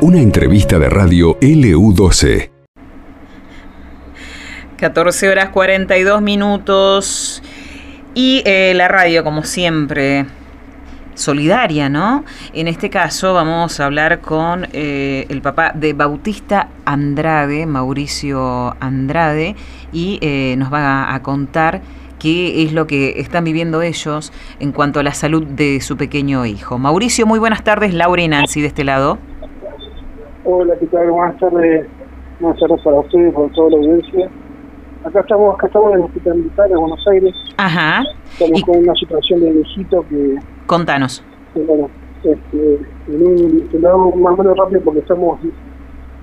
Una entrevista de radio LU12. 14 horas 42 minutos. Y eh, la radio, como siempre, solidaria, ¿no? En este caso vamos a hablar con eh, el papá de Bautista Andrade, Mauricio Andrade, y eh, nos va a contar qué es lo que están viviendo ellos en cuanto a la salud de su pequeño hijo. Mauricio, muy buenas tardes. Laura y Nancy de este lado. Hola, ¿qué tal? Buenas tardes. Buenas tardes para ustedes y para toda la audiencia. Acá estamos, acá estamos en el Hospital Militar de Buenos Aires. Ajá. Estamos con una situación de viejito que, Contanos. que, bueno, este, en un más o menos rápido porque estamos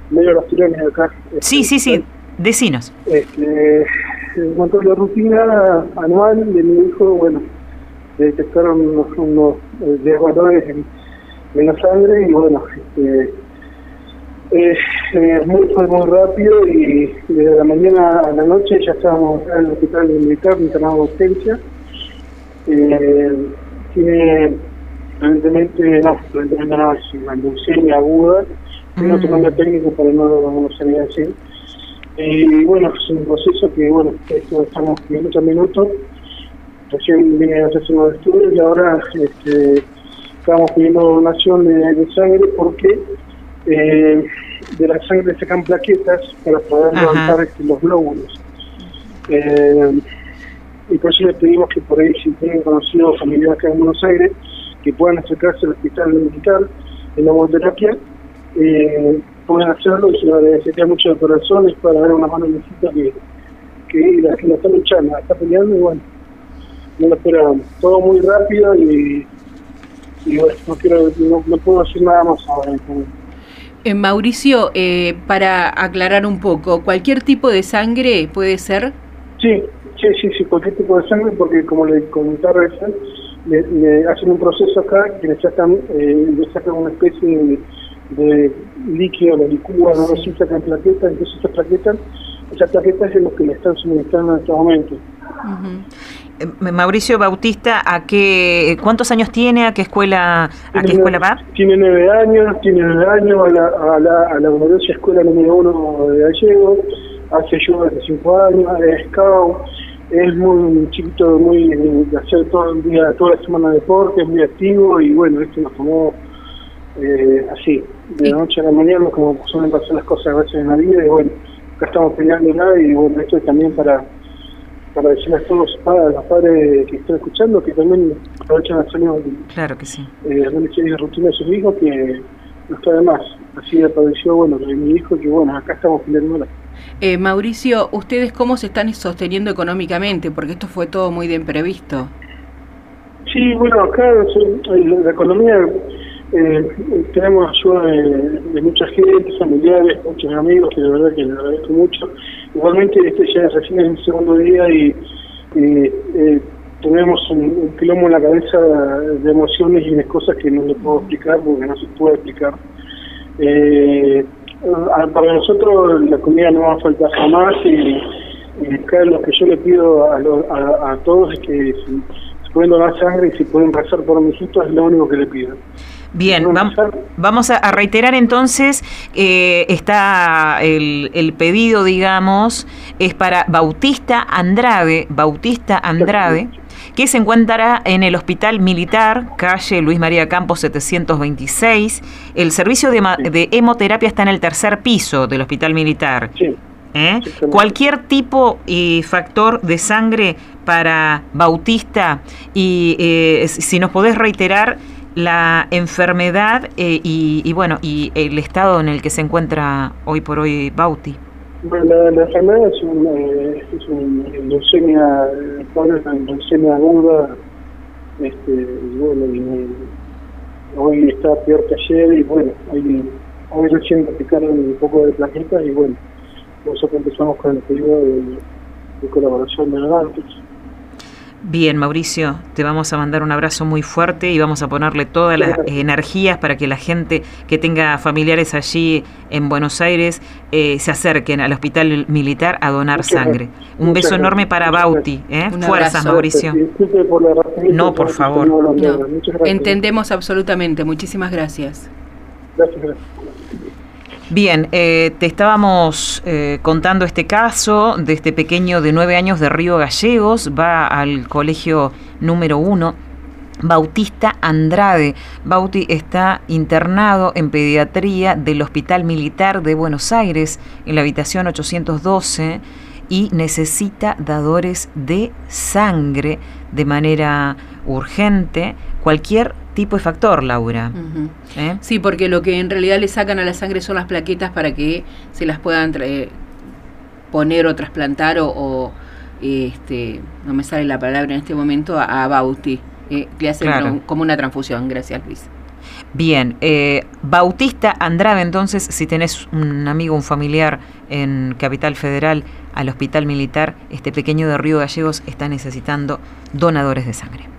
medio los tirones acá. Sí, sí, sí. Decinos. Este, en cuanto a la rutina anual de mi hijo, bueno, detectaron unos, unos eh, desvalores en, en la sangre y bueno, este, eh, eh, muy, fue muy rápido y desde la mañana a la noche ya estábamos en el hospital militar internado de urgencia. Eh, tiene, evidentemente, no, evidentemente no, es una leucemia aguda, tiene Mm. otro nombre técnico, pero no lo decir. Y bueno, es un proceso que, bueno, esto estamos minutos a minutos. Recién vine a hacer unos estudios y ahora este, estamos pidiendo donación de, de sangre porque eh, de la sangre sacan plaquetas para poder Ajá. levantar este, los glóbulos. Eh, y por eso le pedimos que por ahí, si tienen conocidos familiares acá en Buenos Aires, que puedan acercarse al hospital militar en la hemoterapia, eh, pueden hacerlo y se lo agradecería mucho de corazón, es para dar una mano necesita que, que la que la está luchando, la está peleando y bueno, no lo esperábamos. Todo muy rápido y, y bueno, no, quiero, no, no puedo decir nada más ahora. Eh, Mauricio, eh, para aclarar un poco, ¿cualquier tipo de sangre puede ser? Sí, sí, sí, sí, cualquier tipo de sangre, porque como le comentaba recién, le, le hacen un proceso acá que le sacan, eh, le sacan una especie de, de líquido, la licúa, no sé, sacan plaquetas, entonces esas plaquetas, esas plaquetas es lo que le están suministrando en este momento. Ujú. Eh, Mauricio Bautista, ¿a qué, ¿cuántos años tiene? ¿A qué escuela, a qué escuela va? Tiene nueve años, tiene nueve años a la, a la, a la gloriosa escuela número uno de Gallego, hace yoga desde cinco años, es scout, es muy chiquito, muy de hacer todo el día, toda la semana deporte, es muy activo y bueno, esto nos tomó eh, así, de la noche a la mañana, como suelen pasar las cosas a veces en la vida, y bueno, acá estamos peleando nada y bueno, esto es también para para decirle a todos los padres, los padres que están escuchando que también aprovechen a hacer Claro que sí. eh, de rutina de sus hijos que no está de más. Así apareció, bueno, de mi hijo, que bueno, acá estamos peleándola. Eh, Mauricio, ¿ustedes cómo se están sosteniendo económicamente? Porque esto fue todo muy de imprevisto. Sí, bueno, acá la economía, eh, tenemos ayuda de, de mucha gente, familiares, muchos amigos, que de verdad que les agradezco mucho. Igualmente, este ya es recién el segundo día y, eh, tenemos un, un quilombo en la cabeza de emociones y de cosas que no le puedo explicar porque no se puede explicar. Eh, para nosotros la comida no va a faltar jamás y, y acá lo que yo le pido a, lo- a, a todos es que si pueden donar sangre y si pueden rezar por mis hijos es lo único que le pido. Bien, vam- vamos a, reiterar entonces, eh, está el, el pedido, digamos, es para Bautista Andrade, Bautista Andrade, que se encuentra en el Hospital Militar, calle Luis María Campos 726. El servicio de, de hemoterapia está en el tercer piso del Hospital Militar. Sí, ¿eh? Cualquier tipo y factor de sangre para Bautista y eh, si nos podés reiterar la enfermedad eh, y, bueno y el estado en el que se encuentra hoy por hoy Bauti. bueno, la, enfermedad es una, eh, eh, es una leucemia aguda, este, y bueno, y, hoy está peor que ayer y bueno, hoy, hoy recién aplicaron un poco de plaquetas y bueno, nosotros empezamos con el pedido de, de colaboración de donantes. Bien, Mauricio, te vamos a mandar un abrazo muy fuerte y vamos a ponerle todas las energías para que la gente que tenga familiares allí en Buenos Aires eh, se acerquen al hospital militar a donar sangre. Un beso enorme para Bauti. ¿eh? Fuerzas, Mauricio. no, por favor. Entendemos absolutamente. Muchísimas gracias. Gracias, gracias. Bien, eh, te estábamos eh, contando este caso de este pequeño de nueve años de Río Gallegos, va al colegio número uno. Bautista Andrade. Bauti está internado en pediatría del Hospital Militar de Buenos Aires, en la habitación 812, y necesita dadores de sangre de manera urgente. Cualquier tipo de factor, Laura. ¿Eh? Sí, porque lo que en realidad le sacan a la sangre son las plaquetas para que se las puedan poner o trasplantar o, este, no me sale la palabra en este momento, a, Bauti. Eh, le hacen como una transfusión. Gracias, Luis. Bien, eh, Bautista Andrade, entonces, si tenés un amigo, un familiar en Capital Federal, al Hospital Militar, este pequeño de Río Gallegos está necesitando donadores de sangre.